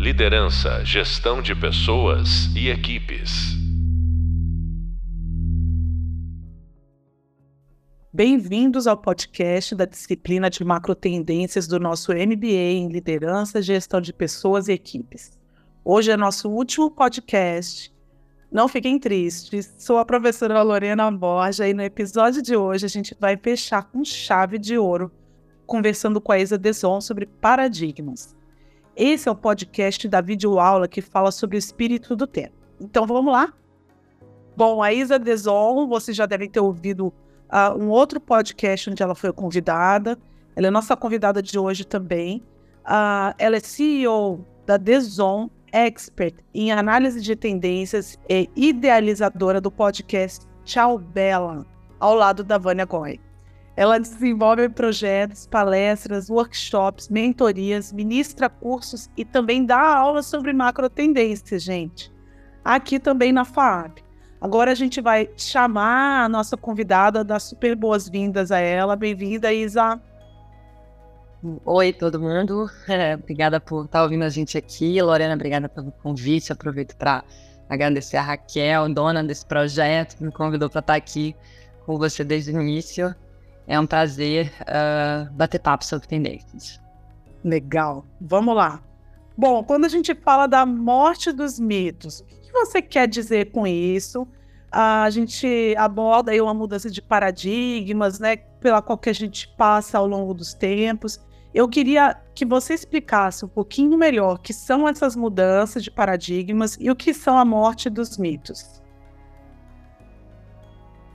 Liderança, gestão de pessoas e equipes. Bem-vindos ao podcast da disciplina de macro tendências do nosso MBA em Liderança, Gestão de Pessoas e Equipes. Hoje é nosso último podcast. Não fiquem tristes, sou a professora Lorena Borja e no episódio de hoje a gente vai fechar com chave de ouro, conversando com a Isa Deson sobre paradigmas. Esse é o podcast da videoaula que fala sobre o espírito do tempo. Então vamos lá? Bom, a Isa Deson, vocês já devem ter ouvido uh, um outro podcast onde ela foi convidada. Ela é nossa convidada de hoje também. Uh, ela é CEO da Deson, expert em análise de tendências e idealizadora do podcast Tchau Bela, ao lado da Vânia Goy. Ela desenvolve projetos, palestras, workshops, mentorias, ministra cursos e também dá aulas sobre macro tendências, gente. Aqui também na FAAP. Agora a gente vai chamar a nossa convidada, dar super boas-vindas a ela. Bem-vinda, Isa. Oi, todo mundo. Obrigada por estar ouvindo a gente aqui. Lorena, obrigada pelo convite. Aproveito para agradecer a Raquel, dona desse projeto, que me convidou para estar aqui com você desde o início. É um prazer uh, bater papo sobre tendências. Legal. Vamos lá. Bom, quando a gente fala da morte dos mitos, o que você quer dizer com isso? A gente aborda aí uma mudança de paradigmas, né, pela qual que a gente passa ao longo dos tempos. Eu queria que você explicasse um pouquinho melhor o que são essas mudanças de paradigmas e o que são a morte dos mitos.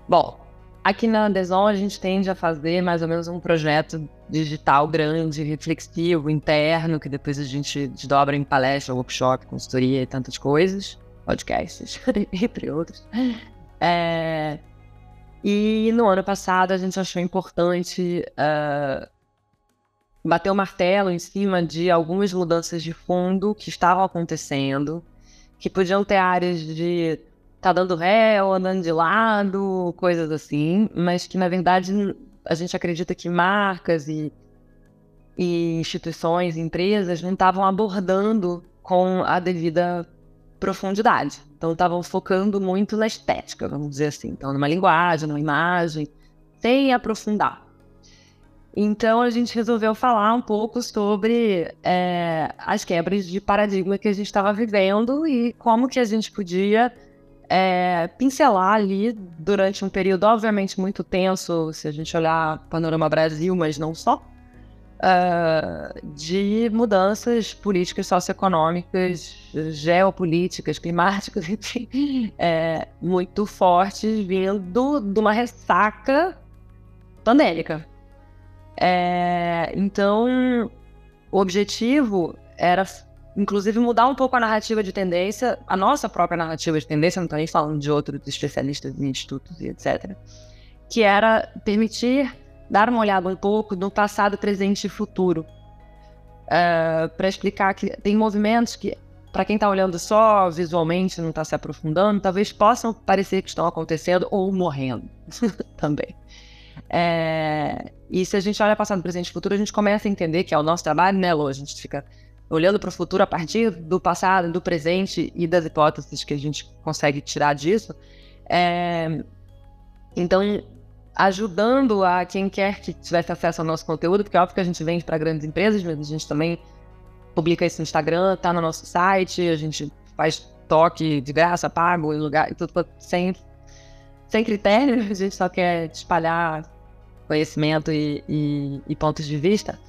Bom, Aqui na Deson a gente tende a fazer mais ou menos um projeto digital grande, reflexivo, interno, que depois a gente desdobra em palestra, workshop, consultoria e tantas coisas, podcasts, entre outros. É... E no ano passado a gente achou importante uh, bater o martelo em cima de algumas mudanças de fundo que estavam acontecendo, que podiam ter áreas de tá dando ré ou andando de lado, coisas assim, mas que na verdade a gente acredita que marcas e, e instituições, empresas não estavam abordando com a devida profundidade. Então estavam focando muito na estética, vamos dizer assim, então numa linguagem, numa imagem, sem aprofundar. Então a gente resolveu falar um pouco sobre é, as quebras de paradigma que a gente estava vivendo e como que a gente podia é, pincelar ali durante um período, obviamente, muito tenso, se a gente olhar Panorama Brasil, mas não só, uh, de mudanças políticas, socioeconômicas, geopolíticas, climáticas, enfim, é, muito fortes, vindo de uma ressaca pandêmica. É, então, o objetivo era inclusive mudar um pouco a narrativa de tendência, a nossa própria narrativa de tendência, não estou nem falando de outros especialistas em institutos e etc., que era permitir dar uma olhada um pouco no passado, presente e futuro. Uh, é, para explicar que tem movimentos que, para quem está olhando só visualmente, não está se aprofundando, talvez possam parecer que estão acontecendo ou morrendo também. É, e se a gente olha passado, presente e futuro, a gente começa a entender que é o nosso trabalho, né, Lô? A gente fica olhando para o futuro a partir do passado, do presente e das hipóteses que a gente consegue tirar disso. É, então, ajudando a quem quer que tivesse acesso ao nosso conteúdo, porque é óbvio que a gente vende para grandes empresas, mas a gente também publica isso no Instagram, tá no nosso site, a gente faz toque de graça, pago, em lugar, tudo sem, sem critério, a gente só quer espalhar conhecimento e, e, e pontos de vista.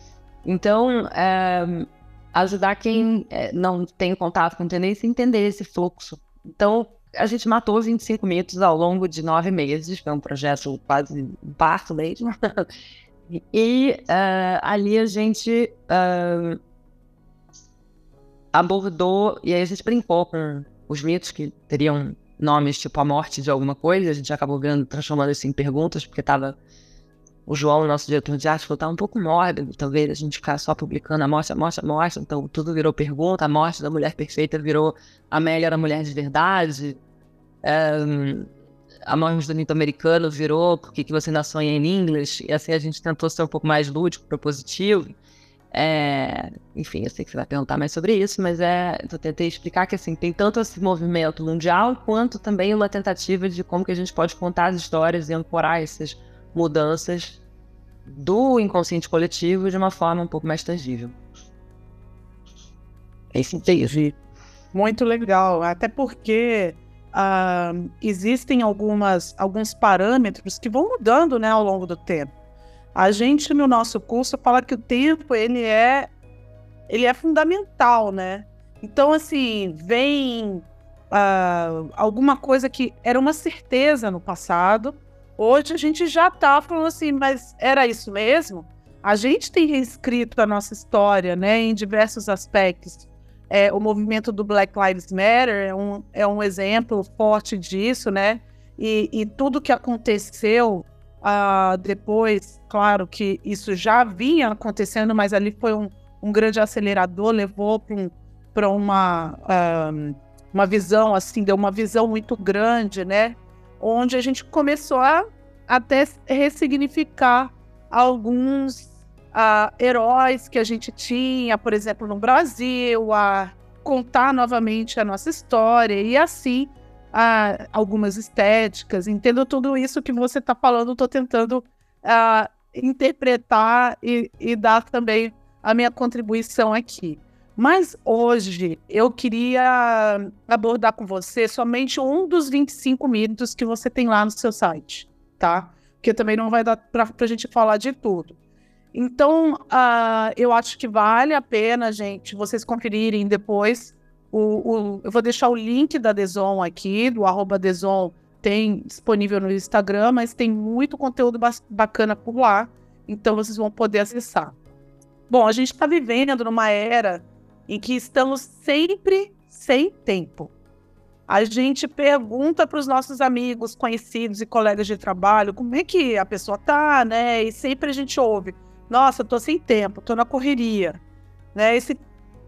Então, é, ajudar quem é, não tem contato com tendência a entender esse fluxo. Então, a gente matou 25 mitos ao longo de nove meses, foi um projeto quase um parto mesmo. e uh, ali a gente uh, abordou, e aí a gente brincou com os mitos que teriam nomes tipo a morte de alguma coisa, a gente acabou transformando isso em perguntas, porque estava o João, nosso diretor de arte, falou: tá um pouco mórbido, talvez a gente ficar só publicando a morte, a morte, a morte. Então tudo virou pergunta. A morte da mulher perfeita virou Amélia era mulher de verdade. É, a morte do mito americano virou Por que, você ainda sonha em inglês? E assim a gente tentou ser um pouco mais lúdico, propositivo. É, enfim, eu sei que você vai perguntar mais sobre isso, mas é, eu tentei explicar que assim tem tanto esse movimento mundial quanto também uma tentativa de como que a gente pode contar as histórias e ancorar essas mudanças do inconsciente coletivo de uma forma um pouco mais tangível. É isso entendi. Muito legal, até porque uh, existem algumas, alguns parâmetros que vão mudando né, ao longo do tempo. A gente no nosso curso fala que o tempo ele é ele é fundamental, né? Então assim vem uh, alguma coisa que era uma certeza no passado, hoje a gente já está falando assim, mas era isso mesmo? A gente tem reescrito a nossa história, né, em diversos aspectos. É, o movimento do Black Lives Matter é um, é um exemplo forte disso, né? E, e tudo que aconteceu Uh, depois, claro que isso já vinha acontecendo, mas ali foi um, um grande acelerador, levou para um, uma, uh, uma visão, assim, deu uma visão muito grande, né? Onde a gente começou a até ressignificar alguns uh, heróis que a gente tinha, por exemplo, no Brasil, a contar novamente a nossa história e assim ah, algumas estéticas. Entendo tudo isso que você está falando, estou tentando ah, interpretar e, e dar também a minha contribuição aqui. Mas hoje eu queria abordar com você somente um dos 25 mitos que você tem lá no seu site, tá? Porque também não vai dar para a gente falar de tudo. Então, uh, eu acho que vale a pena, gente, vocês conferirem depois o, o, eu vou deixar o link da Deson aqui, do arroba Deson, tem disponível no Instagram, mas tem muito conteúdo bacana por lá, então vocês vão poder acessar. Bom, a gente está vivendo numa era em que estamos sempre sem tempo. A gente pergunta para os nossos amigos, conhecidos e colegas de trabalho como é que a pessoa tá, né? E sempre a gente ouve: "Nossa, tô sem tempo, tô na correria". Né? Esse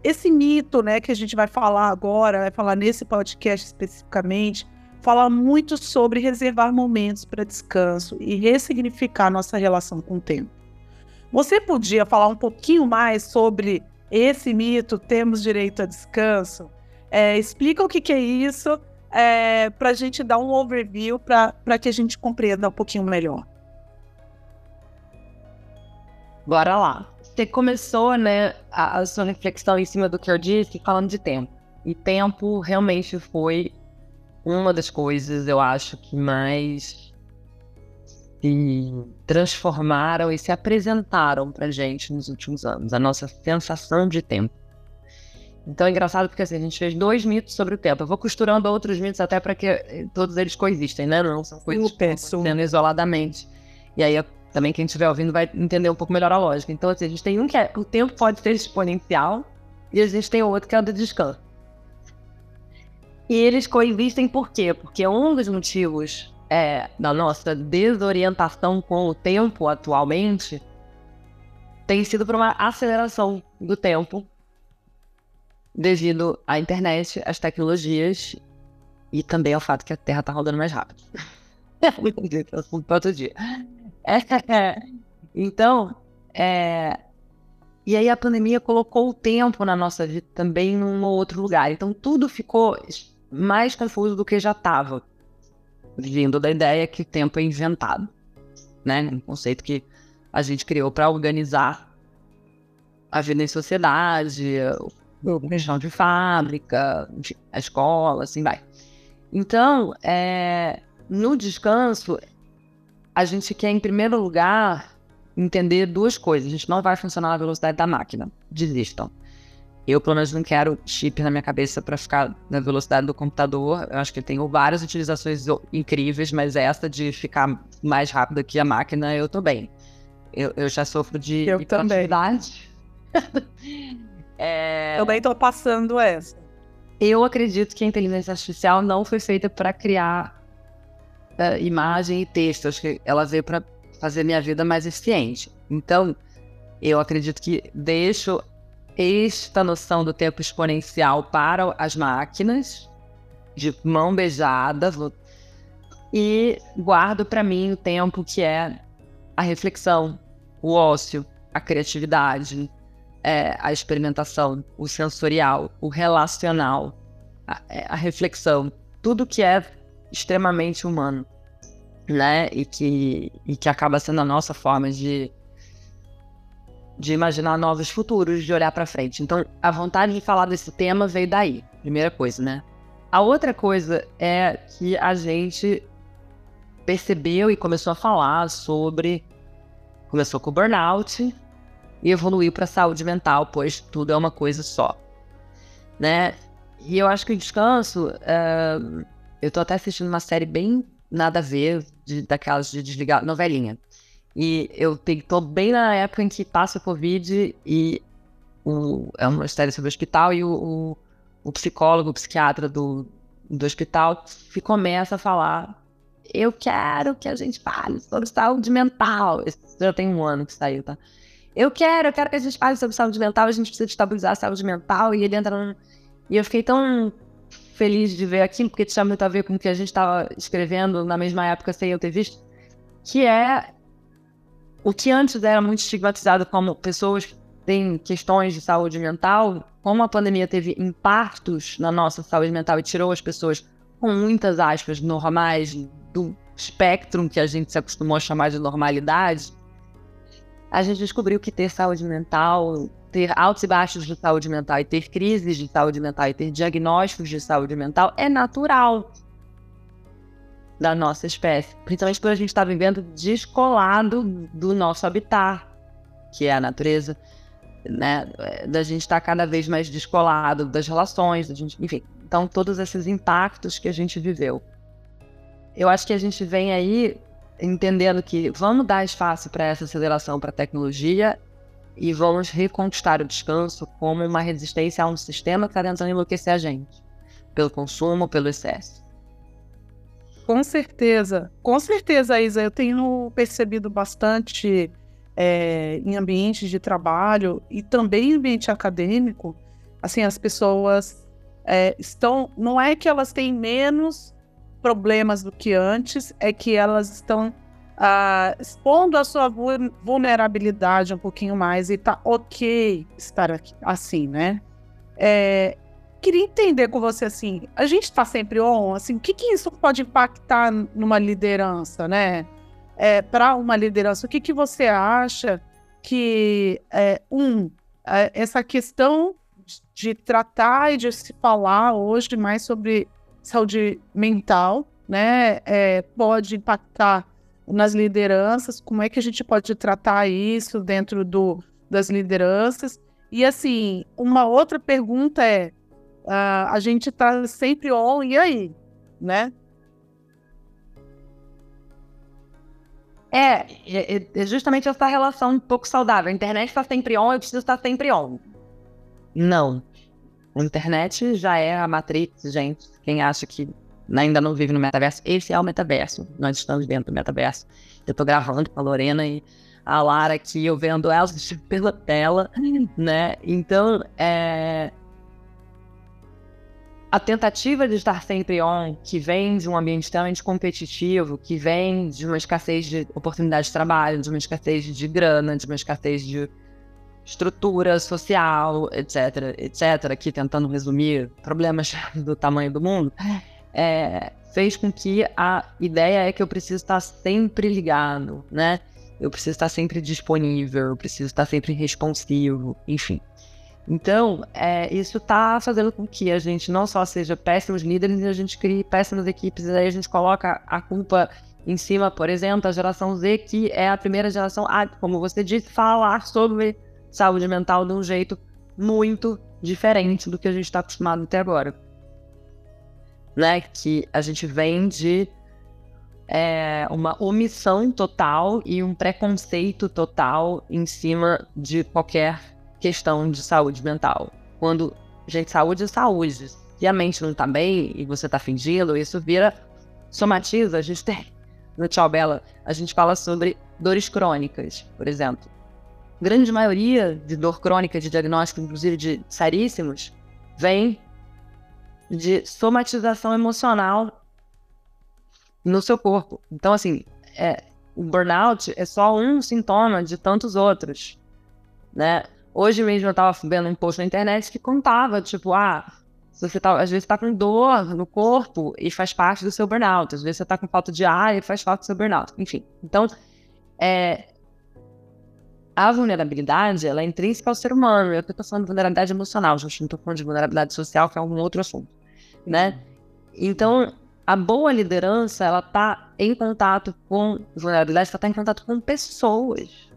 esse mito, né, que a gente vai falar agora, vai falar nesse podcast especificamente, fala muito sobre reservar momentos para descanso e ressignificar nossa relação com o tempo. Você podia falar um pouquinho mais sobre esse mito, temos direito a descanso? É, explica o que, que é isso, é, para a gente dar um overview, para que a gente compreenda um pouquinho melhor. Bora lá você começou, né, a, a, sua reflexão em cima do que eu disse, falando de tempo. E tempo realmente foi uma das coisas, eu acho, que mais se transformaram e se apresentaram pra gente nos últimos anos. A nossa sensação de tempo. Então é engraçado porque assim, a gente fez dois mitos sobre o tempo. Eu vou costurando outros mitos até para que todos eles coexistem, né? Não são coisas que estão isoladamente. E aí também quem estiver ouvindo vai entender um pouco melhor a lógica. Então, assim, a gente tem um que é o tempo pode ser exponencial e a gente tem outro que é o do descanso. E eles coexistem por quê? Porque um dos motivos é, da nossa desorientação com o tempo atualmente tem sido por uma aceleração do tempo devido à internet, às tecnologias e também ao fato que a Terra está rodando mais rápido. É muito outro dia. É, então, é, e aí a pandemia colocou o tempo na nossa vida também num outro lugar. Então tudo ficou mais confuso do que já estava, vindo da ideia que o tempo é inventado, né? Um conceito que a gente criou para organizar a vida em sociedade, o chão de fábrica, a escola, assim vai. Então, é, no descanso, a gente quer, em primeiro lugar, entender duas coisas. A gente não vai funcionar na velocidade da máquina. Desistam. Eu, pelo menos, não quero chip na minha cabeça para ficar na velocidade do computador. Eu acho que tem várias utilizações incríveis, mas essa de ficar mais rápido que a máquina, eu tô bem. Eu, eu já sofro de eu também. é... Também tô passando essa. Eu acredito que a inteligência artificial não foi feita para criar uh, imagem e texto. Acho que ela veio para fazer minha vida mais eficiente. Então, eu acredito que deixo esta noção do tempo exponencial para as máquinas, de mão beijada, e guardo para mim o tempo que é a reflexão, o ócio, a criatividade, é, a experimentação, o sensorial, o relacional, a, é, a reflexão, tudo que é extremamente humano, né? E que, e que acaba sendo a nossa forma de, de imaginar novos futuros, de olhar para frente. Então, a vontade de falar desse tema veio daí, primeira coisa, né? A outra coisa é que a gente percebeu e começou a falar sobre. Começou com o burnout e evoluiu para saúde mental, pois tudo é uma coisa só, né? E eu acho que o descanso. Uh, eu tô até assistindo uma série bem nada a ver, de, daquelas de desligar, novelinha. E eu tô bem na época em que passa o Covid e o, é uma série sobre o hospital e o, o, o psicólogo, o psiquiatra do, do hospital começa a falar eu quero que a gente fale sobre saúde mental. Esse já tem um ano que saiu, tá? Eu quero, eu quero que a gente fale sobre saúde mental, a gente precisa estabilizar a saúde mental. E ele entra num... E eu fiquei tão feliz de ver aquilo, porque tinha muito a ver com o que a gente estava escrevendo na mesma época sem eu ter visto, que é o que antes era muito estigmatizado como pessoas que têm questões de saúde mental, como a pandemia teve impactos na nossa saúde mental e tirou as pessoas com muitas aspas normais do espectro que a gente se acostumou a chamar de normalidade, a gente descobriu que ter saúde mental ter altos e baixos de saúde mental e ter crises de saúde mental e ter diagnósticos de saúde mental é natural da nossa espécie, principalmente por a gente estar tá vivendo descolado do nosso habitat, que é a natureza, né? Da gente estar tá cada vez mais descolado das relações, da gente, enfim. Então, todos esses impactos que a gente viveu. Eu acho que a gente vem aí entendendo que vamos dar espaço para essa aceleração para a tecnologia e vamos reconquistar o descanso como uma resistência a um sistema que está tentando enlouquecer a gente, pelo consumo, pelo excesso. Com certeza, com certeza, Isa. Eu tenho percebido bastante é, em ambientes de trabalho e também em ambiente acadêmico, assim, as pessoas é, estão. Não é que elas têm menos problemas do que antes, é que elas estão uh, expondo a sua vulnerabilidade um pouquinho mais e tá ok estar aqui, assim, né? É, queria entender com você assim, a gente está sempre on, assim, o que, que isso pode impactar numa liderança, né? É, para uma liderança, o que, que você acha que é, um é, essa questão de tratar e de se falar hoje mais sobre saúde mental, né, é, pode impactar nas lideranças, como é que a gente pode tratar isso dentro do, das lideranças. E assim, uma outra pergunta é: uh, a gente está sempre on, e aí? Né? É, é, é justamente essa relação um pouco saudável. A internet está sempre on, eu preciso estar sempre on. Não. A internet já é a matrix, gente. Quem acha que ainda não vive no metaverso, esse é o metaverso. Nós estamos dentro do metaverso. Eu estou gravando com a Lorena e a Lara aqui, eu vendo elas pela tela, né? Então, é... a tentativa de estar sempre on, que vem de um ambiente extremamente competitivo, que vem de uma escassez de oportunidade de trabalho, de uma escassez de grana, de uma escassez de estrutura social, etc, etc, aqui tentando resumir problemas do tamanho do mundo, é, fez com que a ideia é que eu preciso estar sempre ligado, né? Eu preciso estar sempre disponível, eu preciso estar sempre responsivo, enfim. Então, é, isso está fazendo com que a gente não só seja péssimos líderes, a gente crie péssimas equipes, e aí a gente coloca a culpa em cima, por exemplo, da geração Z, que é a primeira geração a, como você disse, falar sobre saúde mental de um jeito muito diferente do que a gente está acostumado até agora né? Que a gente vem de é, uma omissão total e um preconceito total em cima de qualquer questão de saúde mental. Quando, gente, saúde é saúde. Se a mente não tá bem e você tá fingindo, isso vira somatiza. A gente tem. No Tchau Bela, a gente fala sobre dores crônicas, por exemplo. Grande maioria de dor crônica, de diagnóstico, inclusive de seríssimos, vem de somatização emocional no seu corpo. Então, assim, é, o burnout é só um sintoma de tantos outros, né? Hoje mesmo eu estava vendo um post na internet que contava, tipo, ah, você tá, às vezes está com dor no corpo e faz parte do seu burnout. Às vezes você está com falta de ar e faz parte do seu burnout. Enfim, então, é, a vulnerabilidade, ela é intrínseca ao ser humano. Eu estou falando de vulnerabilidade emocional, gente não estou falando de vulnerabilidade social, que é um outro assunto, né? Então, a boa liderança, ela está em contato com vulnerabilidade, ela está em contato com pessoas.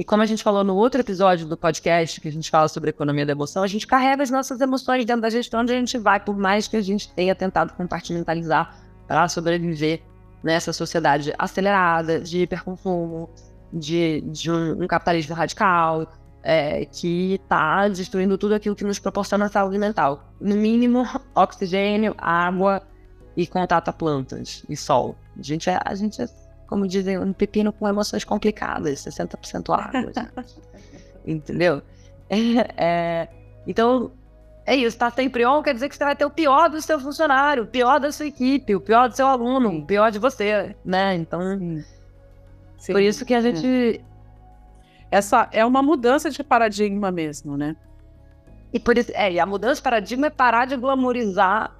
E como a gente falou no outro episódio do podcast, que a gente fala sobre economia da emoção, a gente carrega as nossas emoções dentro da gestão onde a gente vai, por mais que a gente tenha tentado compartimentalizar para sobreviver nessa sociedade acelerada, de hiperconsumo, de, de um, um capitalismo radical, é, que está destruindo tudo aquilo que nos proporciona saúde mental. No mínimo, oxigênio, água e contato a plantas e sol. A gente é, a gente é como dizem, um pepino com emoções complicadas, 60% água. Entendeu? É, é, então, é isso, tá sempre on quer dizer que você vai ter o pior do seu funcionário, o pior da sua equipe, o pior do seu aluno, o pior de você, né? Então, Sim. por isso que a gente... Essa é uma mudança de paradigma mesmo, né? E por isso, é, e a mudança de paradigma é parar de glamorizar.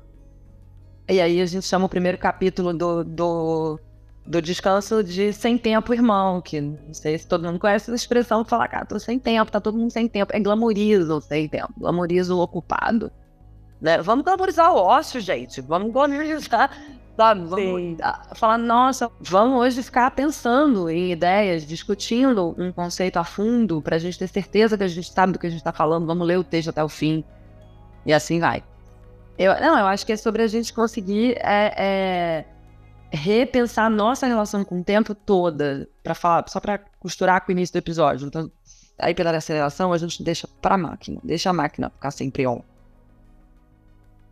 E aí a gente chama o primeiro capítulo do, do do descanso de sem tempo, irmão, que não sei se todo mundo conhece essa expressão, falar, cara, tô sem tempo, tá todo mundo sem tempo. É glamoriza o sem tempo, glamoriza o ocupado. Né? Vamos glamorizar o ócio, gente. Vamos glamorizar, sabe? Vamos falar, nossa, vamos hoje ficar pensando em ideias, discutindo um conceito a fundo, pra gente ter certeza que a gente sabe do que a gente tá falando. Vamos ler o texto até o fim. E assim vai. Eu, não, eu acho que é sobre a gente conseguir é, é repensar a nossa relação com o tempo toda, para falar, só para costurar com o início do episódio. Então, aí pela aceleração, a gente deixa para a máquina, deixa a máquina ficar sempre on.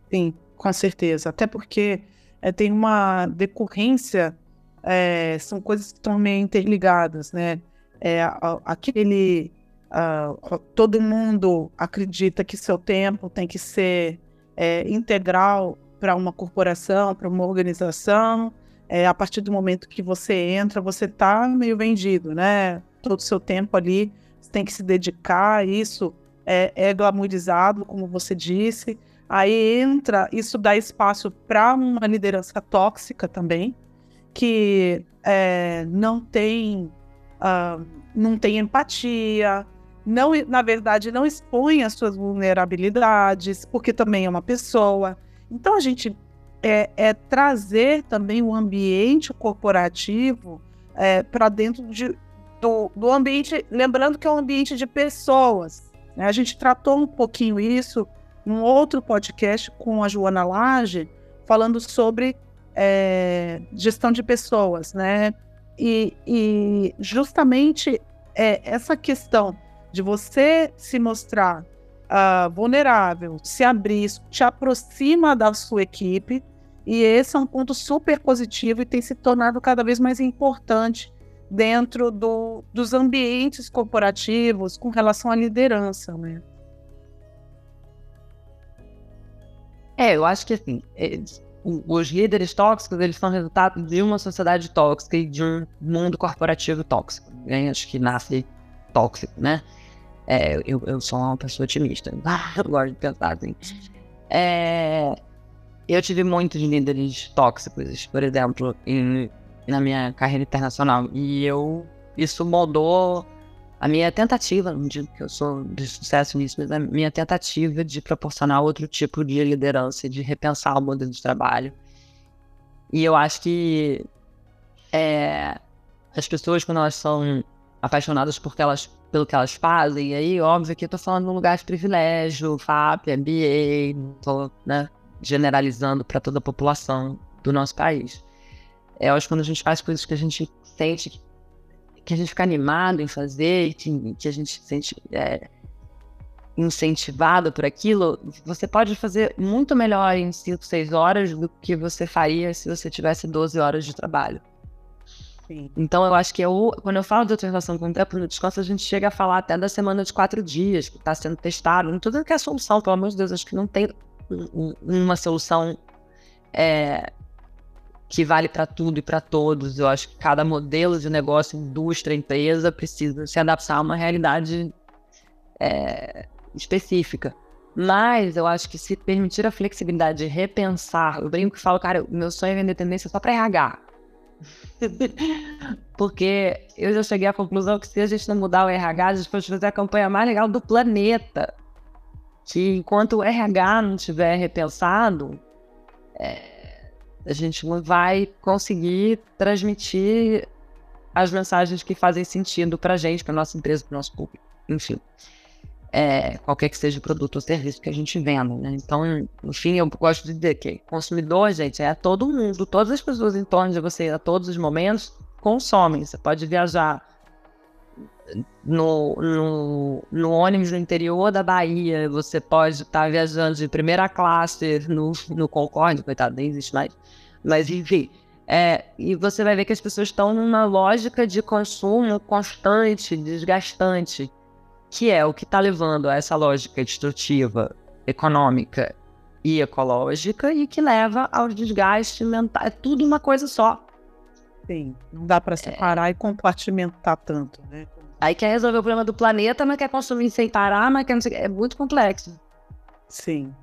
Sim, com certeza. Até porque é, tem uma decorrência, é, são coisas que estão meio interligadas, né? É, aquele. Uh, todo mundo acredita que seu tempo tem que ser é, integral para uma corporação, para uma organização, é, a partir do momento que você entra, você está meio vendido, né? Todo o seu tempo ali, você tem que se dedicar isso, é, é glamourizado, como você disse. Aí entra, isso dá espaço para uma liderança tóxica também, que é, não tem uh, não tem empatia, não, na verdade, não expõe as suas vulnerabilidades, porque também é uma pessoa. Então a gente é, é trazer também o ambiente corporativo é, para dentro de, do, do ambiente, lembrando que é um ambiente de pessoas. Né? A gente tratou um pouquinho isso num outro podcast com a Joana Lage, falando sobre é, gestão de pessoas, né? E, e justamente é, essa questão de você se mostrar uh, vulnerável, se abrir, te aproxima da sua equipe, e esse é um ponto super positivo e tem se tornado cada vez mais importante dentro do, dos ambientes corporativos com relação à liderança, né? É, eu acho que assim, os líderes tóxicos, eles são resultado de uma sociedade tóxica e de um mundo corporativo tóxico. Né? Acho que nasce tóxico, né? É, eu, eu sou uma pessoa otimista. eu gosto de pensar assim. É, eu tive muitos líderes tóxicos, por exemplo, em, na minha carreira internacional. E eu. Isso moldou a minha tentativa, não digo que eu sou de sucesso nisso, mas a minha tentativa de proporcionar outro tipo de liderança, de repensar o modelo de trabalho. E eu acho que é, as pessoas, quando elas são apaixonadas por que elas, pelo que elas fazem, e aí, óbvio que eu tô falando de um lugar de privilégio, FAP, MBA, tô, né? generalizando para toda a população do nosso país. É, eu acho que quando a gente faz coisas que a gente sente que a gente fica animado em fazer, que, que a gente se sente é, incentivado por aquilo, você pode fazer muito melhor em 5, 6 horas do que você faria se você tivesse 12 horas de trabalho. Então, eu acho que eu, quando eu falo de outra relação com o tempo no descanso, a gente chega a falar até da semana de quatro dias, que está sendo testado. Não tudo que é solução, pelo amor de Deus, acho que não tem uma solução é, que vale para tudo e para todos. Eu acho que cada modelo de negócio, indústria, empresa precisa se adaptar a uma realidade é, específica. Mas eu acho que se permitir a flexibilidade de repensar, eu brinco que falo, cara, meu sonho é vender tendência só para RH. Porque eu já cheguei à conclusão que se a gente não mudar o RH, a gente pode fazer a campanha mais legal do planeta. Que enquanto o RH não tiver repensado, é, a gente não vai conseguir transmitir as mensagens que fazem sentido para a gente, para nossa empresa, para o nosso público. Enfim é, qualquer que seja o produto ou serviço que a gente venda. Né? Então, no fim, eu gosto de dizer que consumidor, gente, é todo mundo, todas as pessoas em torno de você, a todos os momentos, consomem. Você pode viajar no, no, no, ônibus no interior da Bahia, você pode estar tá viajando de primeira classe no, no Concorde, coitado, nem existe mais. Mas, enfim, é, e você vai ver que as pessoas estão numa lógica de consumo constante, desgastante que é o que está levando a essa lógica destrutiva econômica e ecológica e que leva ao desgaste mental. É tudo uma coisa só. Sim, não dá para separar é... e compartimentar tanto, né? Aí quer resolver o problema do planeta, mas quer consumir sem parar, mas quer não sei... É muito complexo. Sim.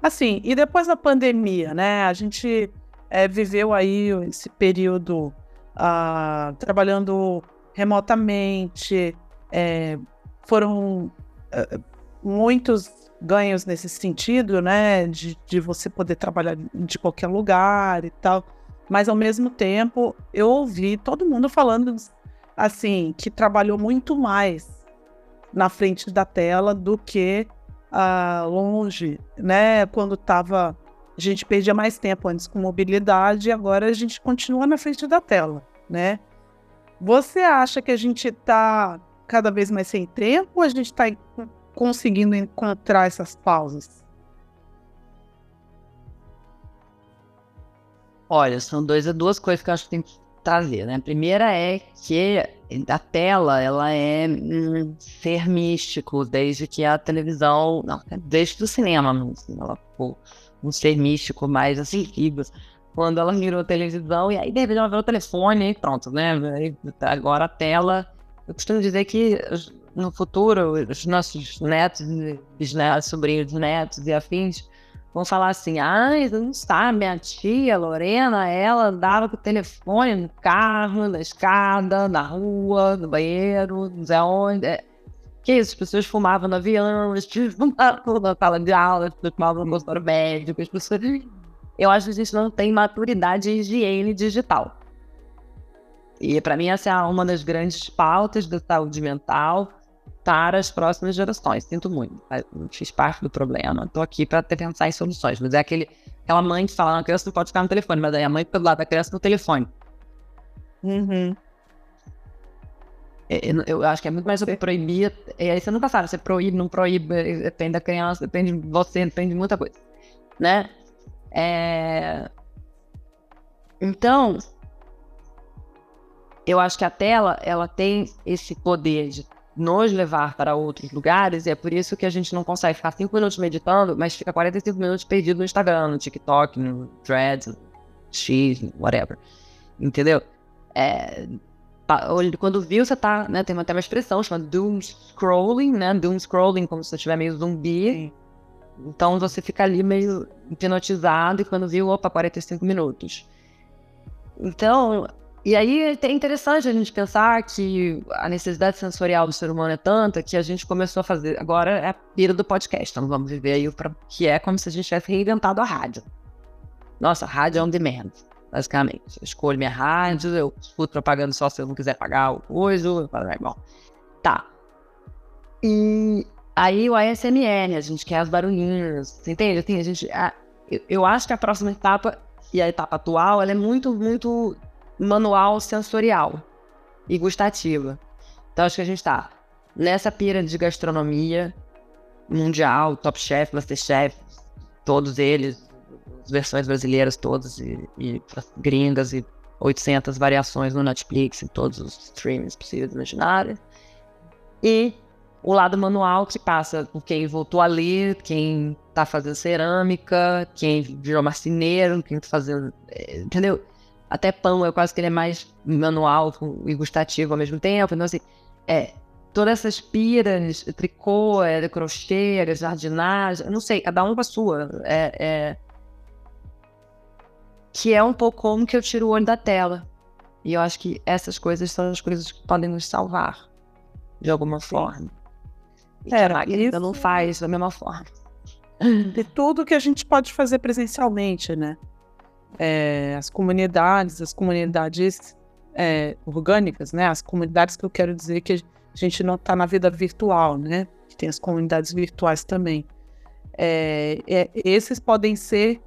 Assim, e depois da pandemia, né? A gente é, viveu aí esse período uh, trabalhando remotamente, é, foram uh, muitos ganhos nesse sentido, né? De, de você poder trabalhar de qualquer lugar e tal. Mas ao mesmo tempo, eu ouvi todo mundo falando assim que trabalhou muito mais na frente da tela do que uh, longe, né? Quando estava a gente perdia mais tempo antes com mobilidade e agora a gente continua na frente da tela, né? Você acha que a gente está cada vez mais sem tempo ou a gente está conseguindo encontrar essas pausas? Olha, são dois, duas coisas que eu acho que tem que trazer, né? A primeira é que a tela, ela é um ser místico desde que a televisão, não, desde o cinema, ela ficou um ser místico mais assim, quando ela virou televisão e aí de repente ela virou telefone e pronto, né? Agora a tela eu costumo dizer que no futuro os nossos netos, bisnetos, sobrinhos, netos e afins vão falar assim: ah, não sabe, minha tia Lorena, ela andava com o telefone no carro, na escada, na rua, no banheiro, não sei onde. É, que isso, as pessoas fumavam no avião, as pessoas fumavam na sala de aula, as pessoas fumavam no consultório médico, as pessoas. Eu acho que a gente não tem maturidade e higiene digital. E para mim essa é uma das grandes pautas da saúde mental para as próximas gerações. Sinto muito, fiz parte do problema, estou aqui para pensar em soluções. Mas é aquele, aquela mãe que fala, a criança não pode ficar no telefone, mas aí a mãe do lado da criança no telefone. Uhum. É, eu acho que é muito mais sobre proibir. E aí você nunca sabe, você proíbe, não proíbe, depende da criança, depende de você, depende de muita coisa. Né? É... Então, eu acho que a tela ela tem esse poder de nos levar para outros lugares, e é por isso que a gente não consegue ficar 5 minutos meditando, mas fica 45 minutos perdido no Instagram, no TikTok, no Threads, no X, whatever. Entendeu? É, quando viu, você tá, né, tem até uma expressão chamada doom scrolling, né, doom scrolling, como se você estiver meio zumbi. Então você fica ali meio hipnotizado e quando viu, opa, 45 minutos. Então, e aí é interessante a gente pensar que a necessidade sensorial do ser humano é tanta que a gente começou a fazer. Agora é a pira do podcast, então vamos viver aí, pra, que é como se a gente tivesse reinventado a rádio. Nossa, rádio é on demand, basicamente. Eu escolho minha rádio, eu escuto propaganda só se eu não quiser pagar o é bom. Tá. E aí o ASMR, a gente quer as barulhinhos, você entende? Assim, a gente, a, eu, eu acho que a próxima etapa e a etapa atual, ela é muito, muito manual sensorial e gustativa. Então acho que a gente está nessa pira de gastronomia mundial, Top Chef, Masterchef, todos eles, as versões brasileiras todas e, e gringas e 800 variações no Netflix, em todos os streams possíveis e imaginários. E o lado manual que passa quem voltou a ler, quem tá fazendo cerâmica, quem virou marceneiro, quem tá fazendo. É, entendeu? Até pão, eu quase que ele é mais manual e gustativo ao mesmo tempo. Então, assim, é, todas essas piras, tricô, é, crochê, é, jardinagem, não sei, cada um com a sua. É, é, que é um pouco como que eu tiro o olho da tela. E eu acho que essas coisas são as coisas que podem nos salvar, de alguma forma. E é, a isso... não faz da mesma forma. De tudo que a gente pode fazer presencialmente, né? É, as comunidades, as comunidades é, orgânicas, né? As comunidades que eu quero dizer que a gente não está na vida virtual, né? Tem as comunidades virtuais também. É, é, esses podem ser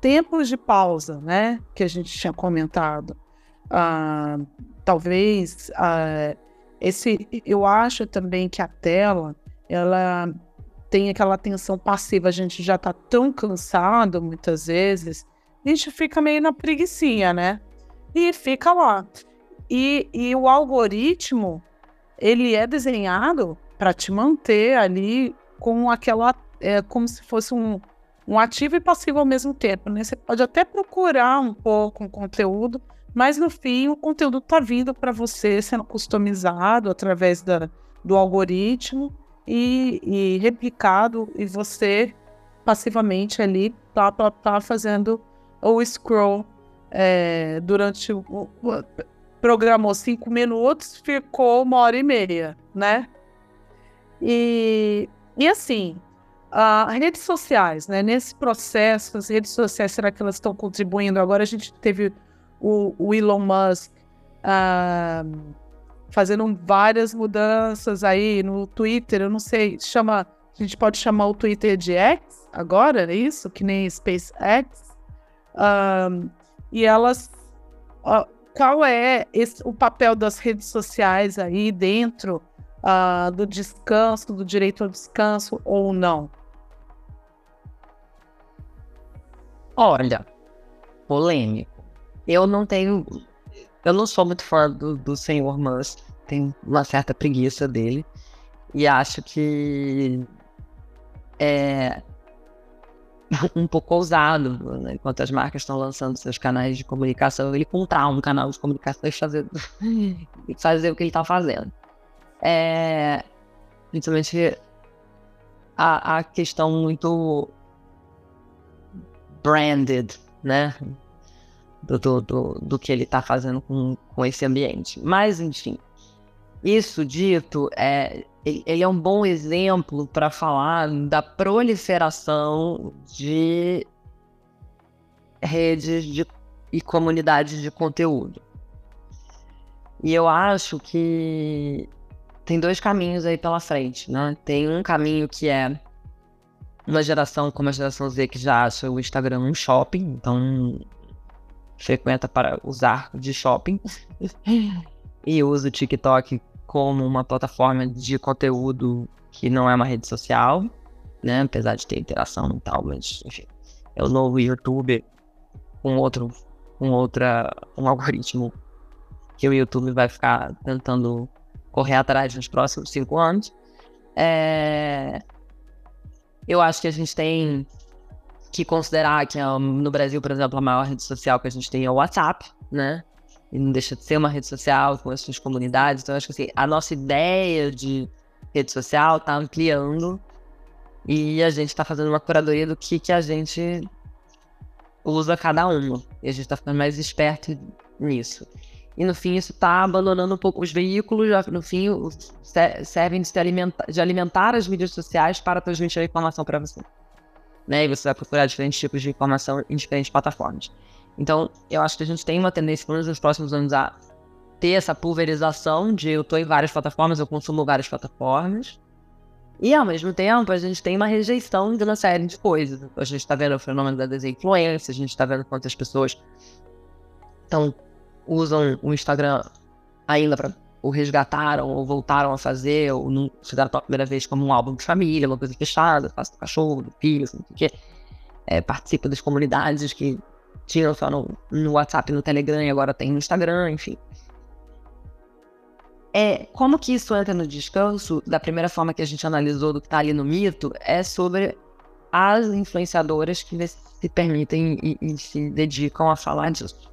tempos de pausa, né? Que a gente tinha comentado. Ah, talvez ah, esse, eu acho também que a tela ela tem aquela atenção passiva, a gente já está tão cansado muitas vezes, a gente fica meio na preguiçinha, né? E fica lá. E, e o algoritmo, ele é desenhado para te manter ali com aquela, é, como se fosse um, um ativo e passivo ao mesmo tempo, né? Você pode até procurar um pouco um conteúdo, mas no fim o conteúdo está vindo para você sendo customizado através da, do algoritmo e, e replicado, e você passivamente ali tá, tá, tá fazendo o scroll é, durante o, o, programou cinco minutos, ficou uma hora e meia, né? E, e assim, as redes sociais, né? Nesse processo, as redes sociais, será que elas estão contribuindo? Agora a gente teve o, o Elon Musk uh, fazendo várias mudanças aí no Twitter, eu não sei, chama, a gente pode chamar o Twitter de X agora, é isso? Que nem SpaceX. E elas, uh, qual é esse, o papel das redes sociais aí dentro uh, do descanso, do direito ao descanso ou não? Olha, polêmico. Eu não tenho eu não sou muito fã do, do senhor Musk, tenho uma certa preguiça dele. E acho que é um pouco ousado, né? enquanto as marcas estão lançando seus canais de comunicação, ele comprar um canal de comunicação e fazer, fazer o que ele está fazendo. É, principalmente a, a questão muito branded, né? do, do, do, do que ele está fazendo com, com esse ambiente. Mas, enfim, isso dito, é, ele é um bom exemplo para falar da proliferação de redes de, e comunidades de conteúdo. E eu acho que tem dois caminhos aí pela frente, né? Tem um caminho que é uma geração como a geração Z que já acha o Instagram um shopping, então frequenta para usar de shopping e usa o TikTok como uma plataforma de conteúdo que não é uma rede social, né? Apesar de ter interação e tal, mas enfim, é o novo YouTube com outro, com outra, um algoritmo que o YouTube vai ficar tentando correr atrás nos próximos cinco anos. É... Eu acho que a gente tem que considerar que no Brasil, por exemplo, a maior rede social que a gente tem é o WhatsApp, né? E não deixa de ser uma rede social com as suas comunidades. Então, acho que assim, a nossa ideia de rede social está ampliando e a gente está fazendo uma curadoria do que, que a gente usa cada uma. E a gente está ficando mais esperto nisso. E no fim, isso está abandonando um pouco os veículos, no fim, servem de, alimentar, de alimentar as mídias sociais para transmitir a informação para você né? E você vai procurar diferentes tipos de informação em diferentes plataformas. Então, eu acho que a gente tem uma tendência, pelo menos nos próximos anos, a ter essa pulverização de eu estou em várias plataformas, eu consumo várias plataformas. E ao mesmo tempo, a gente tem uma rejeição de uma série de coisas. A gente está vendo o fenômeno da desinfluência, a gente está vendo quantas pessoas então, usam o Instagram ainda para ou resgataram, ou voltaram a fazer, ou não fizeram pela primeira vez como um álbum de família, uma coisa fechada, faço do cachorro, do filho, assim, que. É, participa das comunidades que tinham só no, no WhatsApp no Telegram e agora tem no Instagram, enfim. é, como que isso entra no descanso, da primeira forma que a gente analisou do que está ali no mito, é sobre as influenciadoras que se permitem e, e se dedicam a falar disso.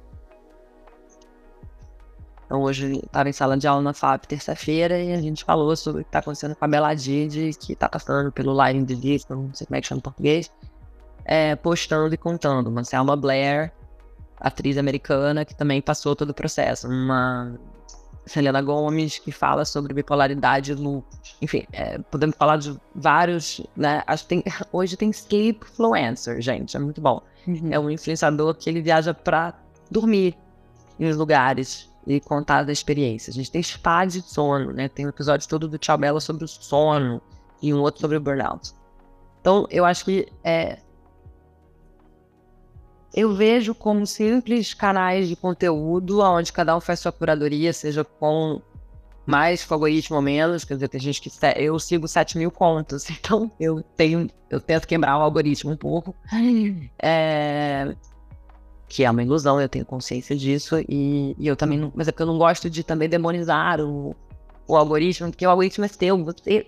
Então, hoje estava em sala de aula na FAP terça-feira e a gente falou sobre o que está acontecendo com a Bela Didi, que está passando pelo Line de Disco, não sei como é que chama em português, é, postando e contando. Uma Selma Blair, atriz americana, que também passou todo o processo. Uma Selena Gomes, que fala sobre bipolaridade no. Enfim, é, podemos falar de vários. Né? Acho que tem, hoje tem Sleep Influencer, gente, é muito bom. Uhum. É um influenciador que ele viaja para dormir em lugares e contar da experiência. A gente tem spa de sono, né? Tem um episódio todo do Tchau Bela sobre o sono e um outro sobre o burnout. Então, eu acho que é, eu vejo como simples canais de conteúdo, onde cada um faz sua curadoria, seja com mais favorito ou menos. Quer dizer, tem gente que eu sigo 7 mil contas, então eu tenho, eu tento quebrar o algoritmo um pouco. É, que é uma ilusão, eu tenho consciência disso, e, e eu também não, mas é porque eu não gosto de também demonizar o, o algoritmo, porque o algoritmo é seu, você,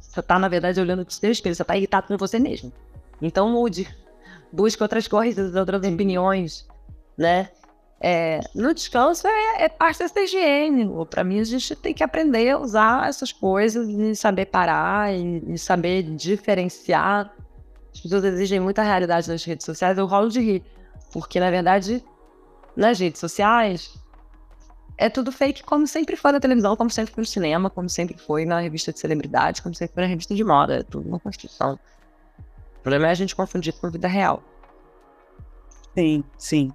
você tá, na verdade, olhando pro seu espelho, você tá irritado com você mesmo. Então mude, busque outras coisas, outras opiniões, né? É, no descanso é, é parte dessa higiene. Para mim, a gente tem que aprender a usar essas coisas e saber parar e, e saber diferenciar. As pessoas exigem muita realidade nas redes sociais. Eu rolo de rir porque, na verdade, nas redes sociais, é tudo fake, como sempre foi na televisão, como sempre foi no cinema, como sempre foi na revista de celebridade, como sempre foi na revista de moda. É tudo uma construção. O problema é a gente confundir com vida real. Sim, sim.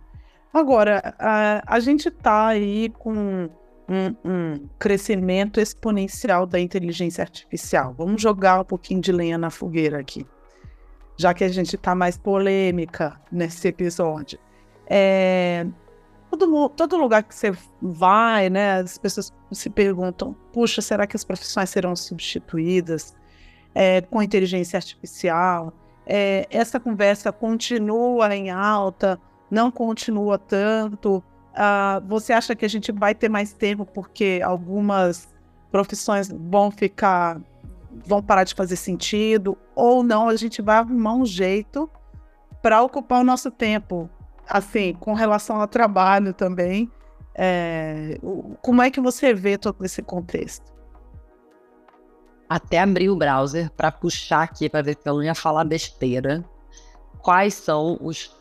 Agora, a, a gente está aí com um, um, crescimento exponencial da inteligência artificial. Vamos jogar um pouquinho de lenha na fogueira aqui já que a gente está mais polêmica nesse episódio. É, todo, todo lugar que você vai, né, as pessoas se perguntam: puxa, será que as profissões serão substituídas é, com inteligência artificial? É, essa conversa continua em alta, não continua tanto. Ah, você acha que a gente vai ter mais tempo porque algumas profissões vão ficar vão parar de fazer sentido, ou não, a gente vai arrumar um jeito para ocupar o nosso tempo, assim, com relação ao trabalho também. É, como é que você vê todo esse contexto? Até abrir o browser para puxar aqui para ver se eu não ia falar besteira. Quais são os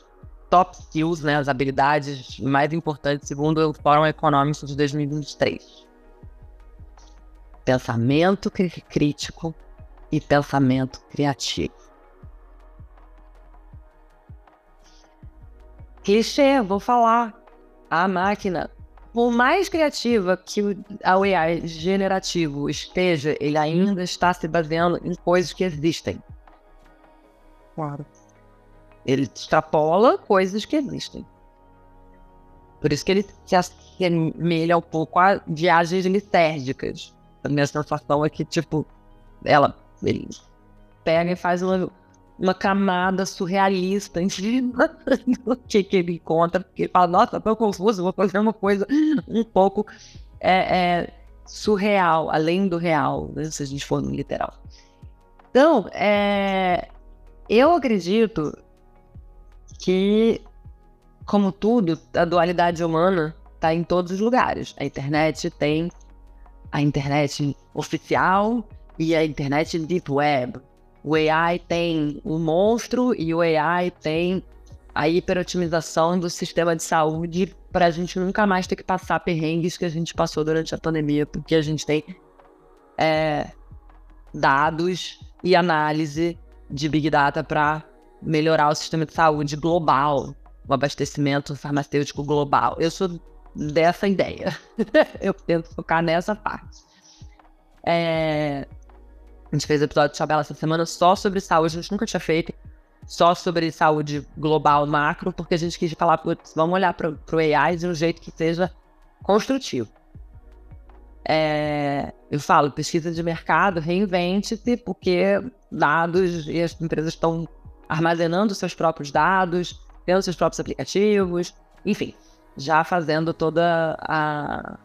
top skills, né, as habilidades mais importantes segundo o Fórum Econômico de 2023? pensamento crítico e pensamento criativo. Clichê, vou falar. A máquina, por mais criativa que o AI generativo esteja, ele ainda está se baseando em coisas que existem. Claro. Ele extrapola coisas que existem. Por isso que ele se assemelha um pouco a viagens litérgicas. A minha sensação é que, tipo, ela ele pega e faz uma, uma camada surrealista em cima do que, que ele encontra, porque ele fala, nossa, tô confuso, vou fazer uma coisa um pouco é, é, surreal, além do real, né, se a gente for no literal. Então, é, eu acredito que, como tudo, a dualidade humana está em todos os lugares. A internet tem a internet oficial e a internet deep web. O AI tem o monstro e o AI tem a hiperotimização do sistema de saúde para a gente nunca mais ter que passar perrengues que a gente passou durante a pandemia, porque a gente tem é, dados e análise de Big Data para melhorar o sistema de saúde global, o abastecimento farmacêutico global. Eu sou dessa ideia. eu tento focar nessa parte. É... A gente fez episódio de Chabela essa semana só sobre saúde, a gente nunca tinha feito só sobre saúde global macro, porque a gente quis falar, putz, vamos olhar para o AI de um jeito que seja construtivo. É, eu falo, pesquisa de mercado, reinvente-se, porque dados e as empresas estão armazenando seus próprios dados, tendo seus próprios aplicativos, enfim já fazendo toda a,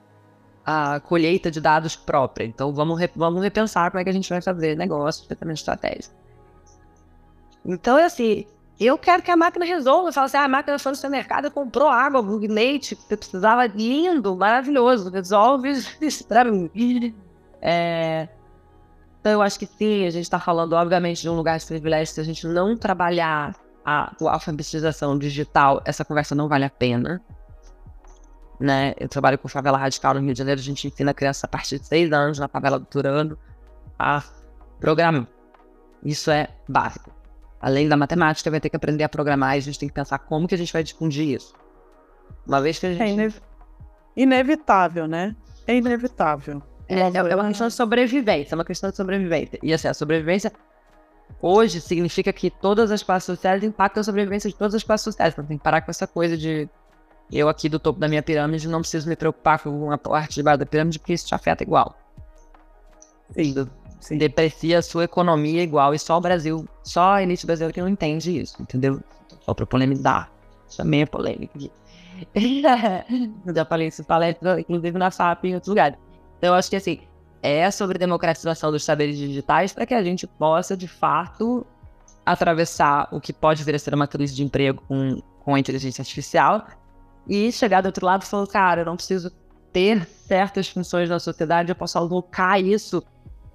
a colheita de dados própria. Então vamos, re, vamos repensar como é que a gente vai fazer negócio, especialmente estratégia. Então é assim, eu quero que a máquina resolva. Fala assim, ah, a máquina foi no supermercado, comprou água, leite, que precisava, lindo, maravilhoso, resolve isso pra mim. É... Então eu acho que sim, a gente está falando, obviamente, de um lugar de privilégio. Se a gente não trabalhar a, a alfabetização digital, essa conversa não vale a pena né? Eu trabalho com favela radical no Rio de Janeiro, a gente ensina a criança a partir de seis anos na favela do Turano a programar. Isso é básico. Além da matemática, vai ter que aprender a programar e a gente tem que pensar como que a gente vai difundir isso. Uma vez que a gente... É inev... inevitável, né? É inevitável. É, é uma questão de sobrevivência, é uma questão de sobrevivência. E assim, a sobrevivência hoje significa que todas as classes sociais impactam a sobrevivência de todas as classes sociais. Então tem que parar com essa coisa de eu aqui do topo da minha pirâmide não preciso me preocupar com uma parte de baixo da pirâmide, porque isso te afeta igual. Sim, sim. Deprecia a sua economia igual, e só o Brasil, só a elite brasileira que não entende isso, entendeu? Só pra polemizar. A polêmica aqui. Já falei isso palestra, inclusive na FAP e em outros lugares. Então, eu acho que assim, é sobre democratização dos saberes digitais para que a gente possa, de fato, atravessar o que pode vir a ser uma crise de emprego com, com a inteligência artificial e chegar do outro lado e falar, cara, eu não preciso ter certas funções na sociedade, eu posso alocar isso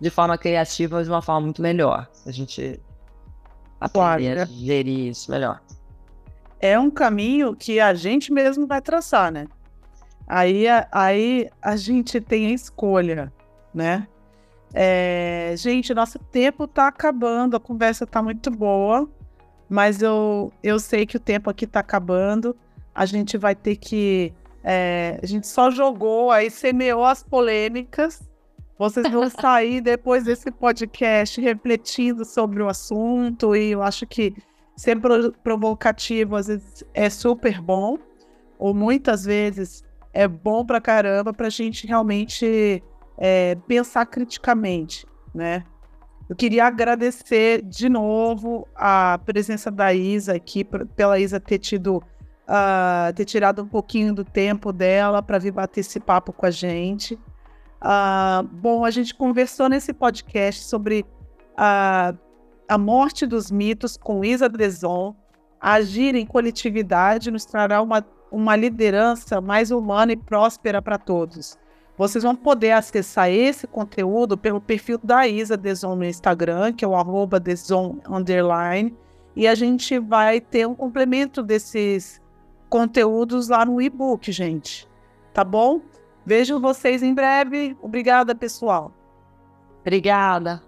de forma criativa de uma forma muito melhor. A gente aprender a gerir isso melhor. É um caminho que a gente mesmo vai traçar, né? Aí, aí a gente tem a escolha, né? É, gente, nosso tempo tá acabando, a conversa tá muito boa, mas eu, eu sei que o tempo aqui tá acabando a gente vai ter que. É, a gente só jogou, aí semeou as polêmicas. Vocês vão sair depois desse podcast refletindo sobre o assunto, e eu acho que ser provocativo às vezes é super bom, ou muitas vezes é bom pra caramba pra gente realmente é, pensar criticamente, né? Eu queria agradecer de novo a presença da Isa aqui, pela Isa ter tido uh, ter tirado um pouquinho do tempo dela para vir bater esse papo com a gente. Uh, bom, a gente conversou nesse podcast sobre uh, a morte dos mitos com Isa Deson. Agir em coletividade nos trará uma, uma liderança mais humana e próspera para todos. Vocês vão poder acessar esse conteúdo pelo perfil da Isa Deson no Instagram, que é o arroba Deson underline, e a gente vai ter um complemento desses conteúdos lá no e-book, gente. Tá bom? Vejo vocês em breve. Obrigada, pessoal. Obrigada.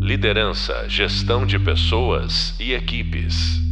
Liderança, gestão de pessoas e equipes.